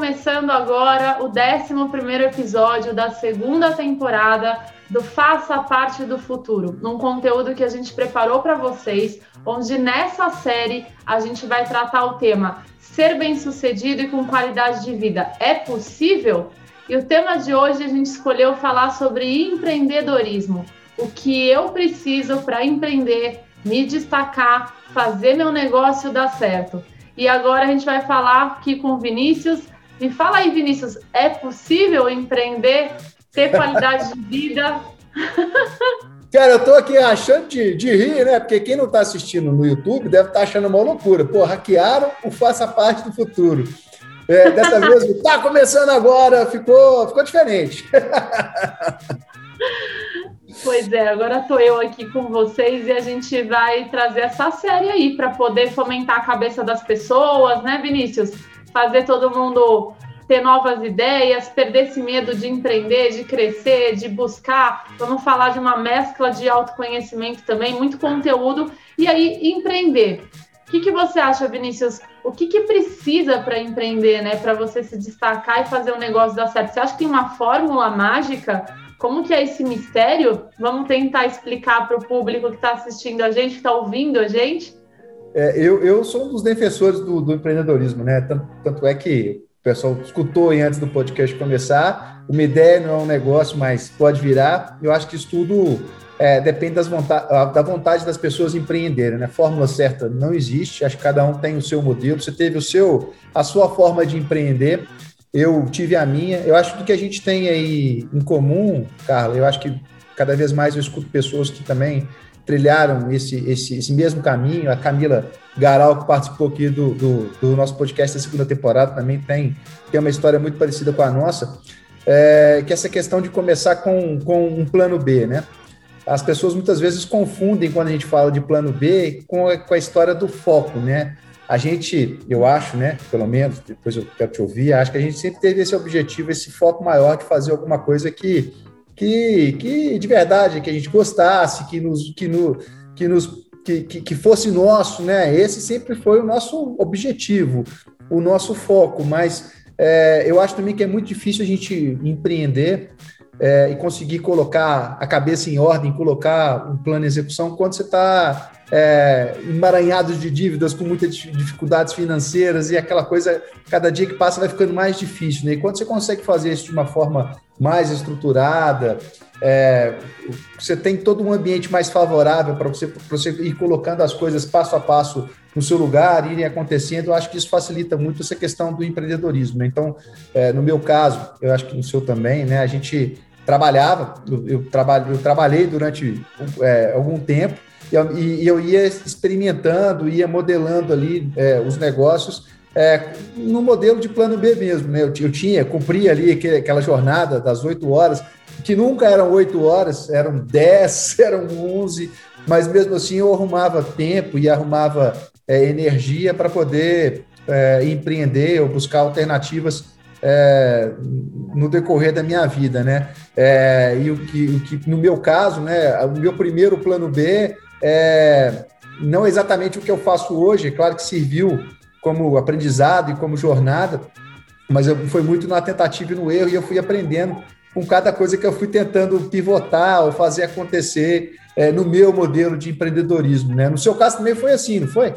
Começando agora o 11 episódio da segunda temporada do Faça Parte do Futuro, num conteúdo que a gente preparou para vocês, onde nessa série a gente vai tratar o tema Ser bem-sucedido e com qualidade de vida é possível? E o tema de hoje a gente escolheu falar sobre empreendedorismo, o que eu preciso para empreender, me destacar, fazer meu negócio dar certo. E agora a gente vai falar aqui com Vinícius. Me fala aí, Vinícius, é possível empreender, ter qualidade de vida? Cara, eu tô aqui achando de, de rir, né? Porque quem não tá assistindo no YouTube deve estar tá achando uma loucura. Pô, hackearam o Faça Parte do Futuro. É, dessa vez, tá começando agora, ficou, ficou diferente. Pois é, agora estou eu aqui com vocês e a gente vai trazer essa série aí para poder fomentar a cabeça das pessoas, né, Vinícius? Fazer todo mundo ter novas ideias, perder esse medo de empreender, de crescer, de buscar. Vamos falar de uma mescla de autoconhecimento também, muito conteúdo. E aí, empreender. O que, que você acha, Vinícius? O que, que precisa para empreender, né? Para você se destacar e fazer o negócio dar certo? Você acha que tem uma fórmula mágica como que é esse mistério? Vamos tentar explicar para o público que está assistindo a gente, que está ouvindo a gente? É, eu, eu sou um dos defensores do, do empreendedorismo, né? Tanto, tanto, é que o pessoal escutou antes do podcast começar. Uma ideia não é um negócio, mas pode virar. Eu acho que isso tudo é, depende das da vontade das pessoas empreenderem, né? Fórmula certa não existe. Acho que cada um tem o seu modelo. Você teve o seu, a sua forma de empreender eu tive a minha. Eu acho que o que a gente tem aí em comum, Carla, eu acho que cada vez mais eu escuto pessoas que também trilharam esse, esse, esse mesmo caminho. A Camila Garal, que participou aqui do, do, do, nosso podcast da segunda temporada, também tem, tem uma história muito parecida com a nossa, é, que é essa questão de começar com, com um plano B, né? As pessoas muitas vezes confundem quando a gente fala de plano B com a, com a história do foco, né? a gente, eu acho, né, pelo menos, depois eu quero te ouvir, acho que a gente sempre teve esse objetivo, esse foco maior de fazer alguma coisa que, que, que de verdade, que a gente gostasse, que nos, que no, que nos que, que, que, fosse nosso, né? Esse sempre foi o nosso objetivo, o nosso foco, mas é, eu acho também que é muito difícil a gente empreender é, e conseguir colocar a cabeça em ordem, colocar um plano de execução quando você está é, emaranhados de dívidas, com muitas dificuldades financeiras e aquela coisa, cada dia que passa vai ficando mais difícil. Né? E quando você consegue fazer isso de uma forma mais estruturada, é, você tem todo um ambiente mais favorável para você, você ir colocando as coisas passo a passo no seu lugar, irem acontecendo, eu acho que isso facilita muito essa questão do empreendedorismo. Né? Então, é, no meu caso, eu acho que no seu também, né, a gente trabalhava, eu, eu, trabalho, eu trabalhei durante é, algum tempo, e eu ia experimentando, ia modelando ali é, os negócios é, no modelo de plano B mesmo. Né? Eu, eu tinha, cumpria ali aquela jornada das oito horas, que nunca eram oito horas, eram dez, eram onze, mas mesmo assim eu arrumava tempo e arrumava é, energia para poder é, empreender ou buscar alternativas é, no decorrer da minha vida, né? É, e o que, o que, no meu caso, né, o meu primeiro plano B é, não exatamente o que eu faço hoje, é claro que serviu como aprendizado e como jornada, mas eu, foi muito na tentativa e no erro, e eu fui aprendendo com cada coisa que eu fui tentando pivotar ou fazer acontecer é, no meu modelo de empreendedorismo. Né? No seu caso também foi assim, não foi?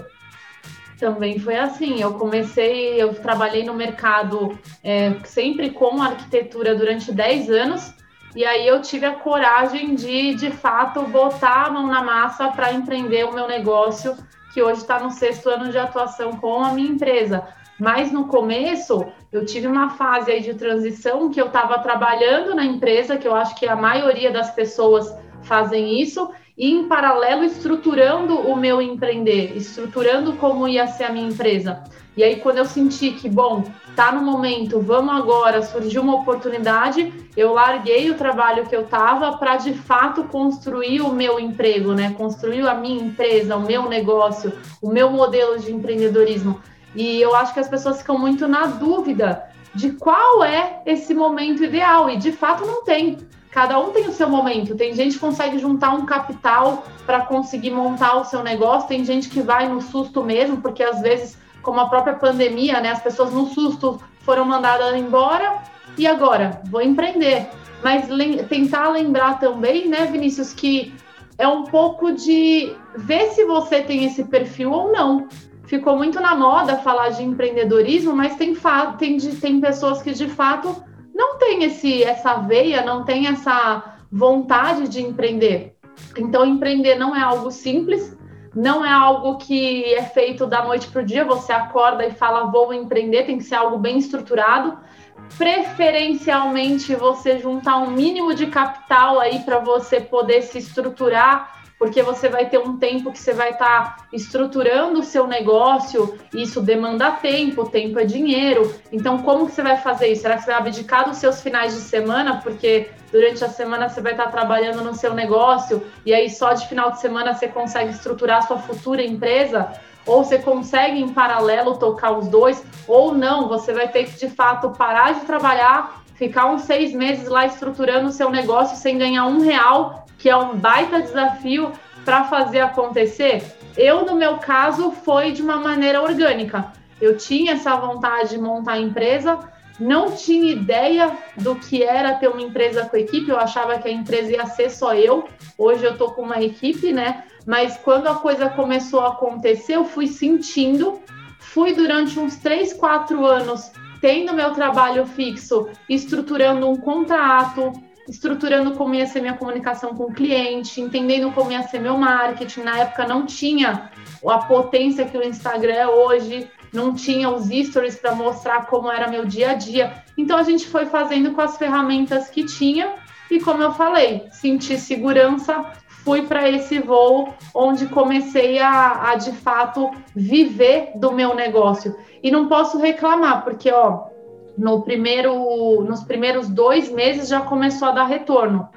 Também foi assim. Eu comecei, eu trabalhei no mercado é, sempre com arquitetura durante 10 anos. E aí eu tive a coragem de, de fato, botar a mão na massa para empreender o meu negócio, que hoje está no sexto ano de atuação com a minha empresa. Mas no começo eu tive uma fase aí de transição que eu estava trabalhando na empresa, que eu acho que a maioria das pessoas fazem isso, e em paralelo estruturando o meu empreender, estruturando como ia ser a minha empresa. E aí quando eu senti que, bom, tá no momento, vamos agora, surgiu uma oportunidade, eu larguei o trabalho que eu tava para de fato construir o meu emprego, né? Construir a minha empresa, o meu negócio, o meu modelo de empreendedorismo. E eu acho que as pessoas ficam muito na dúvida de qual é esse momento ideal e de fato não tem. Cada um tem o seu momento. Tem gente que consegue juntar um capital para conseguir montar o seu negócio, tem gente que vai no susto mesmo, porque às vezes, como a própria pandemia, né, as pessoas no susto foram mandadas embora e agora vou empreender. Mas le tentar lembrar também, né, Vinícius, que é um pouco de ver se você tem esse perfil ou não. Ficou muito na moda falar de empreendedorismo, mas tem, tem, tem pessoas que de fato não tem esse, essa veia, não tem essa vontade de empreender. Então, empreender não é algo simples, não é algo que é feito da noite para o dia, você acorda e fala, vou empreender, tem que ser algo bem estruturado. Preferencialmente, você juntar um mínimo de capital aí para você poder se estruturar porque você vai ter um tempo que você vai estar tá estruturando o seu negócio, isso demanda tempo, tempo é dinheiro. Então, como que você vai fazer isso? Será que você vai abdicar dos seus finais de semana, porque durante a semana você vai estar tá trabalhando no seu negócio e aí só de final de semana você consegue estruturar a sua futura empresa? Ou você consegue em paralelo tocar os dois, ou não, você vai ter que de fato parar de trabalhar ficar uns seis meses lá estruturando o seu negócio sem ganhar um real que é um baita desafio para fazer acontecer? Eu, no meu caso, foi de uma maneira orgânica. Eu tinha essa vontade de montar a empresa, não tinha ideia do que era ter uma empresa com equipe, eu achava que a empresa ia ser só eu. Hoje eu estou com uma equipe, né? Mas quando a coisa começou a acontecer, eu fui sentindo, fui durante uns três, quatro anos tendo meu trabalho fixo, estruturando um contrato, estruturando como ia ser minha comunicação com o cliente, entendendo como ia ser meu marketing. Na época não tinha a potência que o Instagram é hoje, não tinha os stories para mostrar como era meu dia a dia. Então a gente foi fazendo com as ferramentas que tinha e como eu falei, senti segurança, fui para esse voo onde comecei a, a de fato viver do meu negócio. E não posso reclamar, porque ó, no primeiro, nos primeiros dois meses já começou a dar retorno.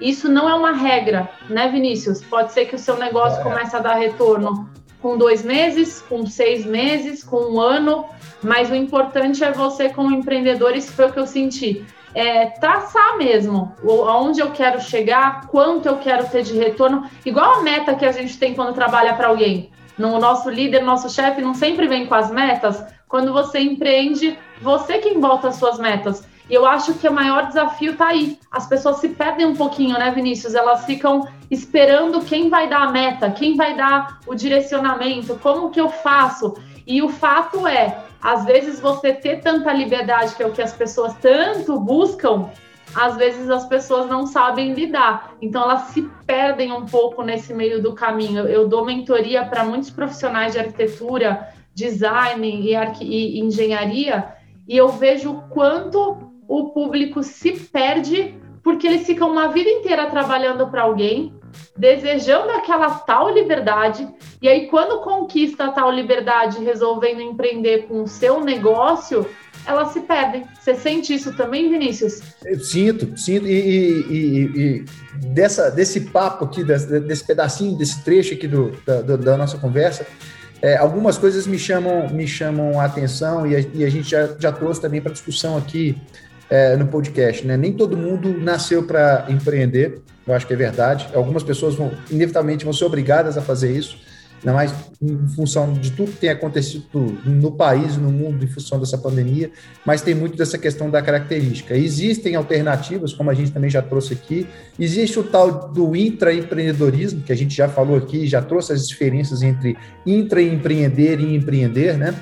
Isso não é uma regra, né, Vinícius? Pode ser que o seu negócio é. comece a dar retorno com dois meses, com seis meses, com um ano, mas o importante é você, como empreendedor, isso foi o que eu senti. É, traçar mesmo aonde eu quero chegar, quanto eu quero ter de retorno, igual a meta que a gente tem quando trabalha para alguém. No nosso líder, nosso chefe não sempre vem com as metas, quando você empreende, você quem volta as suas metas. E eu acho que o maior desafio está aí. As pessoas se perdem um pouquinho, né, Vinícius? Elas ficam esperando quem vai dar a meta, quem vai dar o direcionamento, como que eu faço. E o fato é, às vezes você ter tanta liberdade, que é o que as pessoas tanto buscam, às vezes as pessoas não sabem lidar. Então elas se perdem um pouco nesse meio do caminho. Eu dou mentoria para muitos profissionais de arquitetura, design e, e engenharia, e eu vejo o quanto o público se perde porque eles ficam uma vida inteira trabalhando para alguém, desejando aquela tal liberdade, e aí quando conquista a tal liberdade, resolvendo empreender com o seu negócio, elas se perdem. Você sente isso também, Vinícius? Eu sinto, sinto. E, e, e, e dessa, desse papo aqui, desse, desse, pedacinho, desse trecho aqui do, da, da nossa conversa, é, algumas coisas me chamam, me chamam a atenção e a, e a gente já, já trouxe também para discussão aqui é, no podcast. Né? Nem todo mundo nasceu para empreender, eu acho que é verdade. Algumas pessoas vão, inevitavelmente, vão ser obrigadas a fazer isso ainda mais em função de tudo que tem acontecido no país, no mundo, em função dessa pandemia, mas tem muito dessa questão da característica. Existem alternativas, como a gente também já trouxe aqui, existe o tal do intraempreendedorismo, que a gente já falou aqui, já trouxe as diferenças entre intraempreender e empreender, né?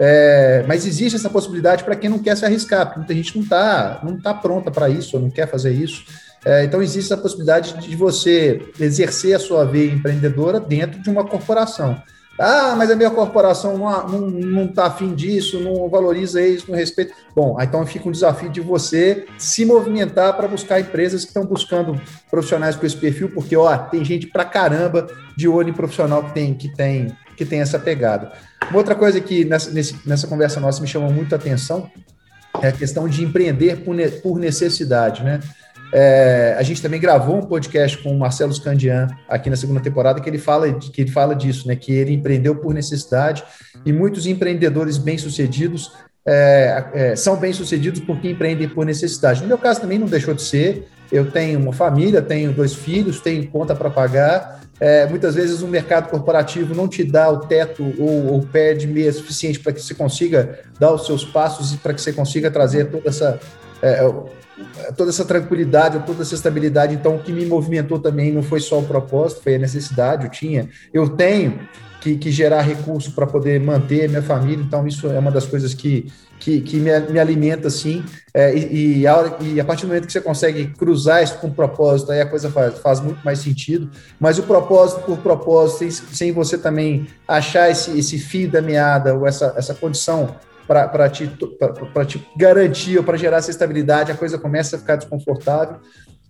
É, mas existe essa possibilidade para quem não quer se arriscar, porque muita gente não está não tá pronta para isso, ou não quer fazer isso. É, então, existe a possibilidade de você exercer a sua veia empreendedora dentro de uma corporação. Ah, mas a minha corporação não, não, não tá afim disso, não valoriza isso, não respeita. Bom, então fica um desafio de você se movimentar para buscar empresas que estão buscando profissionais com esse perfil, porque ó, tem gente pra caramba de olho em profissional que tem, que tem, que tem essa pegada. Uma outra coisa que nessa, nessa conversa nossa me chamou muito a atenção é a questão de empreender por necessidade, né? É, a gente também gravou um podcast com o Marcelo Scandian aqui na segunda temporada que ele fala que ele fala disso, né? Que ele empreendeu por necessidade e muitos empreendedores bem-sucedidos é, é, são bem-sucedidos porque empreendem por necessidade. No meu caso também não deixou de ser. Eu tenho uma família, tenho dois filhos, tenho conta para pagar. É, muitas vezes o mercado corporativo não te dá o teto ou, ou pede meia suficiente para que você consiga dar os seus passos e para que você consiga trazer toda essa é, toda essa tranquilidade, toda essa estabilidade. Então, o que me movimentou também não foi só o propósito, foi a necessidade. Eu tinha, eu tenho que, que gerar recurso para poder manter minha família. Então, isso é uma das coisas que, que, que me, me, alimenta, assim. É, e, e, a, e, a, partir do momento que você consegue cruzar isso com propósito, aí a coisa faz, faz muito mais sentido. Mas o propósito por propósito, sem, sem você também achar esse, esse fio da meada, ou essa, essa condição para te, te garantir ou para gerar essa estabilidade, a coisa começa a ficar desconfortável.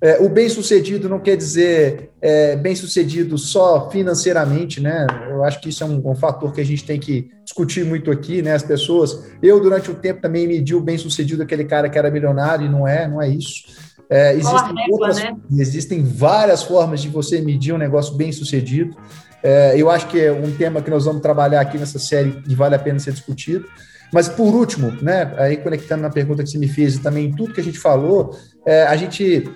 É, o bem-sucedido não quer dizer é, bem-sucedido só financeiramente, né? Eu acho que isso é um, um, fator que a gente tem que discutir muito aqui, né? As pessoas. Eu, durante o tempo, também medi o bem-sucedido aquele cara que era milionário, e não é, não é isso. É, existem, régua, outras, né? existem várias formas de você medir um negócio bem-sucedido. É, eu acho que é um tema que nós vamos trabalhar aqui nessa série e vale a pena ser discutido. Mas por último, né, aí conectando na pergunta que você me fez e também tudo que a gente falou, é, a gente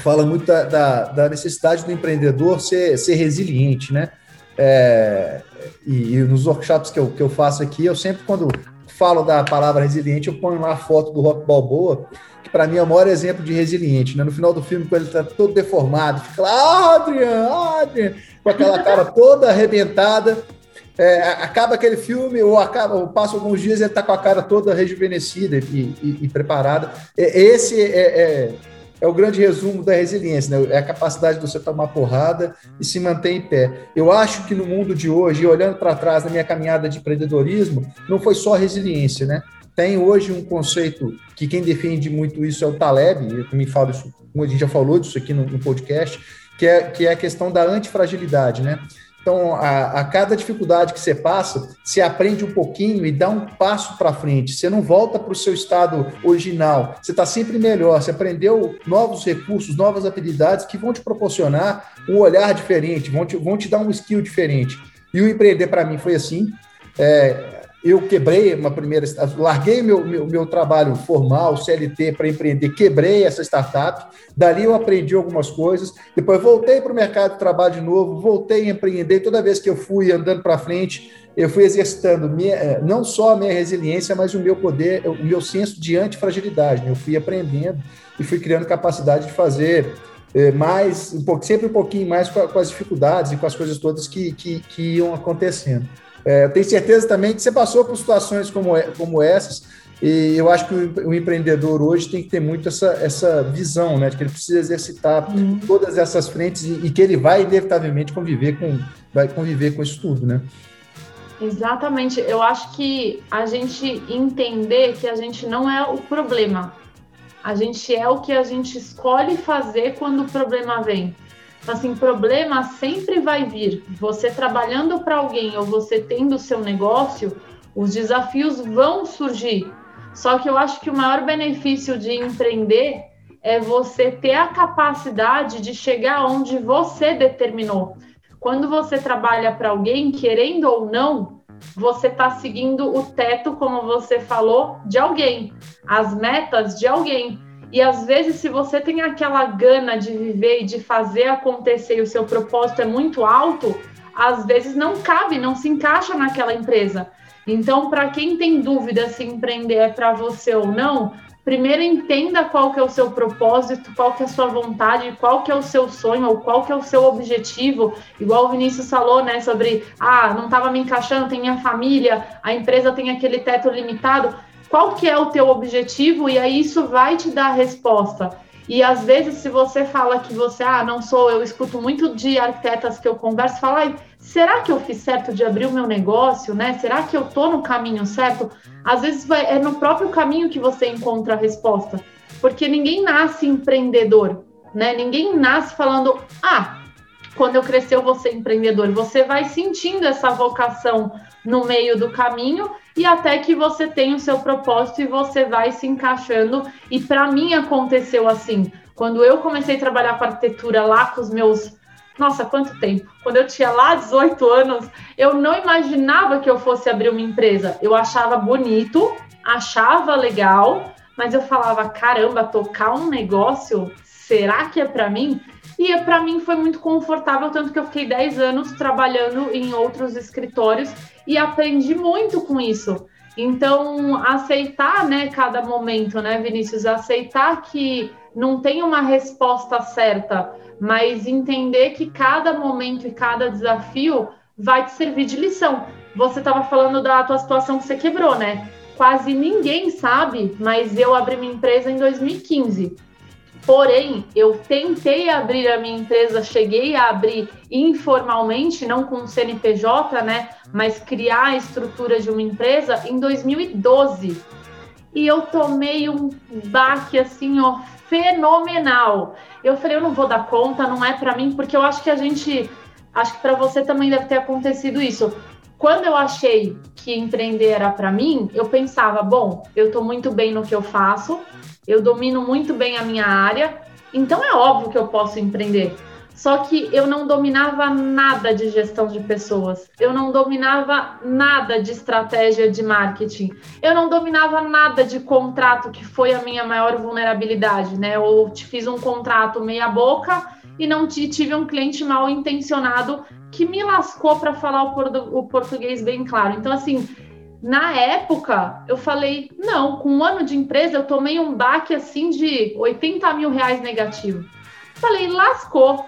fala muito da, da, da, necessidade do empreendedor ser, ser resiliente, né? É, e, e, nos workshops que eu, que eu faço aqui, eu sempre, quando falo da palavra resiliente, eu ponho lá a foto do Rock Balboa, que para mim é o maior exemplo de resiliente, né? No final do filme, quando ele está todo deformado, fica lá, Adrian, Adrian, com aquela cara toda arrebentada, é, acaba aquele filme, ou acaba, ou passa alguns dias e ele está com a cara toda rejuvenescida e, e, e preparada. Esse é, é, é, o grande resumo da resiliência, né? é a capacidade de você tomar porrada e se manter em pé. Eu acho que no mundo de hoje, olhando para trás na minha caminhada de empreendedorismo, não foi só resiliência, né? Tem hoje um conceito que quem defende muito isso é o Taleb, eu também falo isso, a gente já falou disso aqui no, no podcast, que é, que é a questão da antifragilidade, né? Então, a, a, cada dificuldade que você passa, você aprende um pouquinho e dá um passo para frente. Você não volta para o seu estado original. Você está sempre melhor. Você aprendeu novos recursos, novas habilidades que vão te proporcionar um olhar diferente, vão te, vão te dar um skill diferente. E o empreender para mim foi assim. É, eu quebrei uma primeira, larguei meu, meu, meu trabalho formal, CLT, para empreender, quebrei essa startup, dali eu aprendi algumas coisas, depois voltei para o mercado de trabalho de novo, voltei a empreender, toda vez que eu fui andando para frente, eu fui exercitando minha, eh, não só a minha resiliência, mas o meu poder, o meu senso de antifragilidade, né? eu fui aprendendo e fui criando capacidade de fazer eh, mais, um pouco, sempre um pouquinho mais com, as dificuldades e com as coisas todas que, que, que iam acontecendo. É, eu tenho certeza também que você passou por situações como, como essas, e eu acho que o, o, empreendedor hoje tem que ter muito essa, essa visão, né? De que ele precisa exercitar uhum. todas essas frentes e, e, que ele vai inevitavelmente conviver com, vai conviver com isso tudo, né? Exatamente. Eu acho que a gente entender que a gente não é o problema. A gente é o que a gente escolhe fazer quando o problema vem. Então, assim, problema sempre vai vir. Você trabalhando para alguém ou você tendo o seu negócio, os desafios vão surgir. Só que eu acho que o maior benefício de empreender é você ter a capacidade de chegar onde você determinou. Quando você trabalha para alguém, querendo ou não, você está seguindo o teto, como você falou, de alguém, as metas de alguém. E às vezes, se você tem aquela gana de viver e de fazer acontecer e o seu propósito é muito alto, às vezes não cabe, não se encaixa naquela empresa. Então, para quem tem dúvida se empreender é para você ou não, primeiro entenda qual que é o seu propósito, qual que é a sua vontade, qual que é o seu sonho ou qual que é o seu objetivo. Igual o Vinícius falou, né, sobre, ah, não estava me encaixando, tem minha família, a empresa tem aquele teto limitado qual que é o teu objetivo e aí isso vai te dar a resposta. E às vezes, se você fala que você, ah, não sou, eu escuto muito de arquitetas que eu converso, fala, será que eu fiz certo de abrir o meu negócio, né? Será que eu tô no caminho certo? Às vezes vai, é no próprio caminho que você encontra a resposta, porque ninguém nasce empreendedor, né? Ninguém nasce falando, ah, quando eu crescer eu vou ser empreendedor. Você vai sentindo essa vocação no meio do caminho e até que você tem o seu propósito e você vai se encaixando. E para mim aconteceu assim. Quando eu comecei a trabalhar com arquitetura lá com os meus. Nossa, quanto tempo! Quando eu tinha lá 18 anos, eu não imaginava que eu fosse abrir uma empresa. Eu achava bonito, achava legal, mas eu falava: caramba, tocar um negócio, será que é para mim? E para mim foi muito confortável, tanto que eu fiquei 10 anos trabalhando em outros escritórios e aprendi muito com isso. Então, aceitar, né, cada momento, né, Vinícius, aceitar que não tem uma resposta certa, mas entender que cada momento e cada desafio vai te servir de lição. Você estava falando da tua situação que você quebrou, né? Quase ninguém sabe, mas eu abri minha empresa em 2015. Porém, eu tentei abrir a minha empresa, cheguei a abrir informalmente, não com CNPJ, né? Mas criar a estrutura de uma empresa em 2012. E eu tomei um baque assim, ó, fenomenal. Eu falei, eu não vou dar conta, não é para mim, porque eu acho que a gente, acho que para você também deve ter acontecido isso. Quando eu achei que empreender era para mim, eu pensava, bom, eu tô muito bem no que eu faço, eu domino muito bem a minha área, então é óbvio que eu posso empreender. Só que eu não dominava nada de gestão de pessoas, eu não dominava nada de estratégia de marketing, eu não dominava nada de contrato, que foi a minha maior vulnerabilidade, né? Eu te fiz um contrato meia-boca e não tive um cliente mal intencionado que me lascou para falar o português bem claro. Então, assim, na época, eu falei, não, com um ano de empresa eu tomei um baque assim de 80 mil reais negativo. Falei, lascou,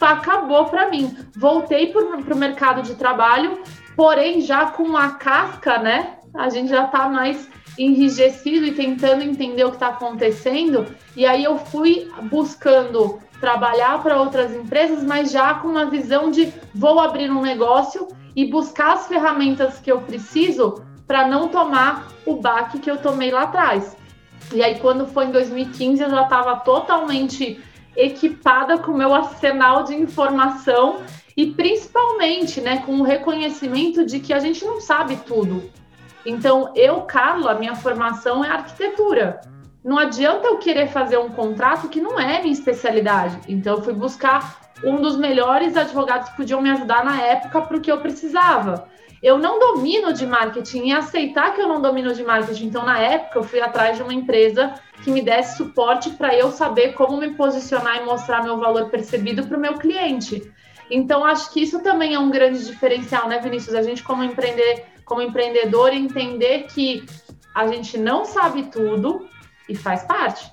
acabou para mim. Voltei para o mercado de trabalho, porém já com a casca, né? A gente já está mais enrijecido e tentando entender o que está acontecendo. E aí eu fui buscando trabalhar para outras empresas, mas já com uma visão de vou abrir um negócio e buscar as ferramentas que eu preciso para não tomar o baque que eu tomei lá atrás. E aí, quando foi em 2015, eu já estava totalmente equipada com o meu arsenal de informação e principalmente né, com o reconhecimento de que a gente não sabe tudo. Então, eu, Carla, minha formação é arquitetura. Não adianta eu querer fazer um contrato que não é minha especialidade. Então, eu fui buscar um dos melhores advogados que podiam me ajudar na época para o que eu precisava. Eu não domino de marketing e aceitar que eu não domino de marketing. Então, na época, eu fui atrás de uma empresa que me desse suporte para eu saber como me posicionar e mostrar meu valor percebido para o meu cliente. Então, acho que isso também é um grande diferencial, né, Vinícius? A gente, como, empreender, como empreendedor, entender que a gente não sabe tudo e faz parte.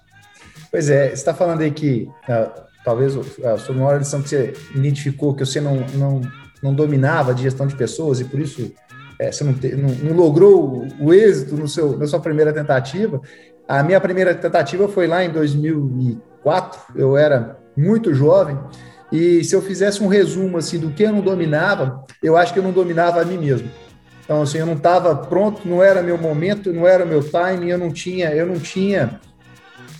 Pois é, você está falando aí que uh, talvez a sua maior lição que você identificou que você não, não, não dominava de gestão de pessoas e por isso é, você não, te, não, não, logrou o êxito no seu, na sua primeira tentativa. A minha primeira tentativa foi lá em 2004, eu era muito jovem, e se eu fizesse um resumo assim do que eu não dominava, eu acho que eu não dominava a mim mesmo. Então assim, eu não estava pronto, não era meu momento, não era meu timing, eu não tinha, eu não tinha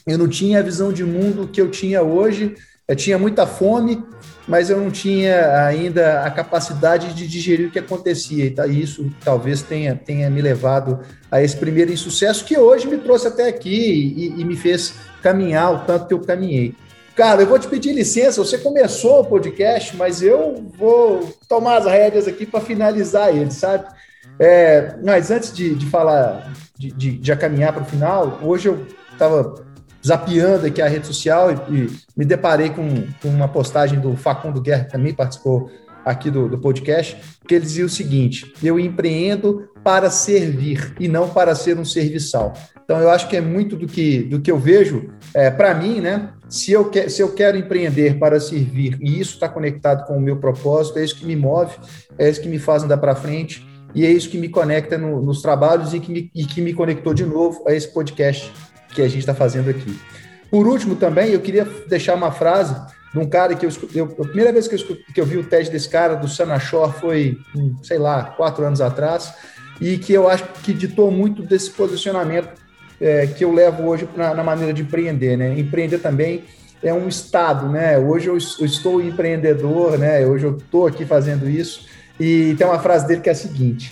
eu não tinha a visão de mundo que eu tinha hoje eu tinha muita fome, mas eu não tinha ainda a capacidade de digerir o que acontecia. E tá, isso talvez tenha, tenha me levado a esse primeiro insucesso que hoje me trouxe até aqui e, e me fez caminhar o tanto que eu caminhei. Cara, eu vou te pedir licença, você começou o podcast, mas eu vou tomar as rédeas aqui para finalizar ele, sabe? É, mas antes de, de falar, de, de, de caminhar para o final, hoje eu estava zapeando aqui a rede social e, e me deparei com, com, uma postagem do Facundo Guerra, que também participou aqui do, do podcast, que ele dizia o seguinte: eu empreendo para servir e não para ser um serviçal. Então, eu acho que é muito do que, do que eu vejo é, para mim, né? Se eu, que, se eu quero empreender para servir e isso está conectado com o meu propósito, é isso que me move, é isso que me faz andar para frente e é isso que me conecta no, nos trabalhos e que, me, e que me conectou de novo a esse podcast que a gente está fazendo aqui. Por último, também, eu queria deixar uma frase de um cara que eu, eu a primeira vez que eu, que eu vi o teste desse cara, do Sanachor, foi, sei lá, quatro anos atrás, e que eu acho que ditou muito desse posicionamento é, que eu levo hoje na, na, maneira de empreender, né? Empreender também é um estado, né? Hoje eu, eu estou empreendedor, né? Hoje eu estou aqui fazendo isso, e tem uma frase dele que é a seguinte: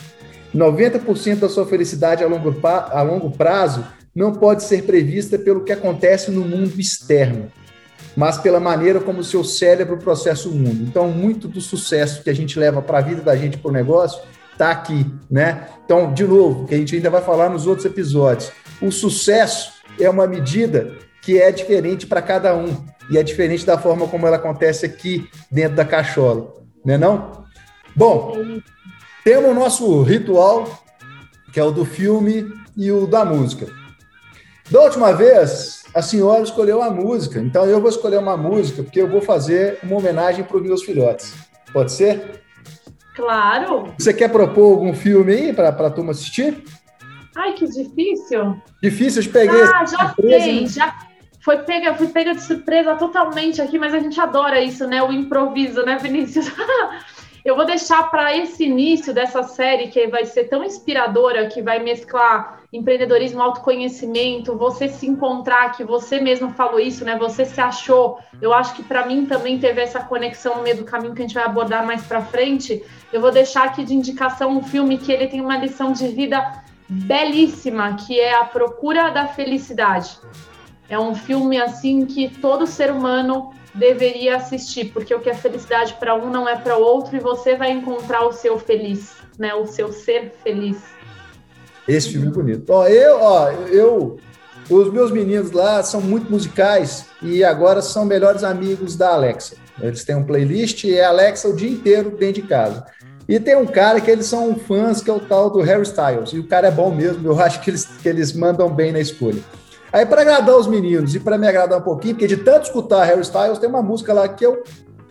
90% da sua felicidade a longo, a longo prazo não pode ser prevista pelo que acontece no mundo externo mas pela maneira como o seu cérebro processa o mundo. Então, muito do sucesso que a gente leva para a vida da gente, para o negócio, está aqui, né? Então, de novo, que a gente ainda vai falar nos outros episódios, o sucesso é uma medida que é diferente para cada um e é diferente da forma como ela acontece aqui dentro da cachola, né não? Bom, temos o nosso ritual, que é o do filme e o da música. Da última vez, a senhora escolheu a música, então eu vou escolher uma música, porque eu vou fazer uma homenagem para os meus filhotes. Pode ser? Claro. Você quer propor algum filme aí para a turma assistir? Ai, que difícil. Difícil, eu peguei. Ah, já surpresa, sei, né? já foi pega, fui pega de surpresa totalmente aqui, mas a gente adora isso, né? O improviso, né, Vinícius? eu vou deixar para esse início dessa série que vai ser tão inspiradora, que vai mesclar empreendedorismo, autoconhecimento, você se encontrar, que você mesmo falou isso, né? Você se achou. Eu acho que para mim também teve essa conexão no meio do caminho que a gente vai abordar mais para frente. Eu vou deixar aqui de indicação um filme que ele tem uma lição de vida belíssima, que é A Procura da Felicidade. É um filme assim que todo ser humano deveria assistir, porque o que é felicidade para um não é para outro e você vai encontrar o seu feliz, né? O seu ser feliz. Esse filme é bonito. Ó, eu, ó, eu, os meus meninos lá são muito musicais e agora são melhores amigos da Alexa. Eles têm um playlist e é Alexa o dia inteiro dentro de casa. E tem um cara que eles são fãs, que é o tal do Harry Styles. E o cara é bom mesmo, eu acho que eles, que eles mandam bem na escolha. Aí, para agradar os meninos e para me agradar um pouquinho, porque de tanto escutar Harry Styles, tem uma música lá que eu,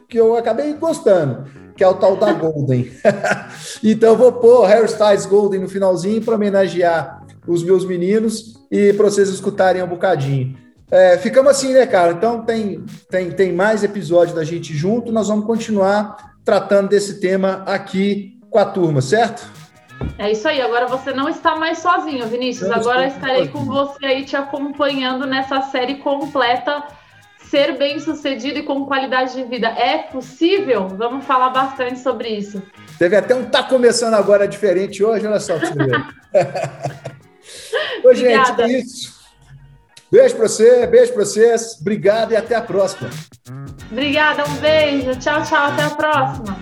que eu acabei gostando que é o tal da Golden. então eu vou pôr Harry Styles Golden no finalzinho para homenagear os meus meninos e para vocês escutarem um bocadinho. É, ficamos assim, né, cara? Então tem, tem, tem mais episódio da gente junto. Nós vamos continuar tratando desse tema aqui com a turma, certo? É isso aí. Agora você não está mais sozinho, Vinícius. Agora estarei com você aí te acompanhando nessa série completa ser bem sucedido e com qualidade de vida é possível? Vamos falar bastante sobre isso. Teve até um tá começando agora diferente hoje, olha só. Ô, gente, é isso. Beijo para você, beijo para vocês. Obrigado e até a próxima. Obrigada, um beijo. Tchau, tchau, até a próxima.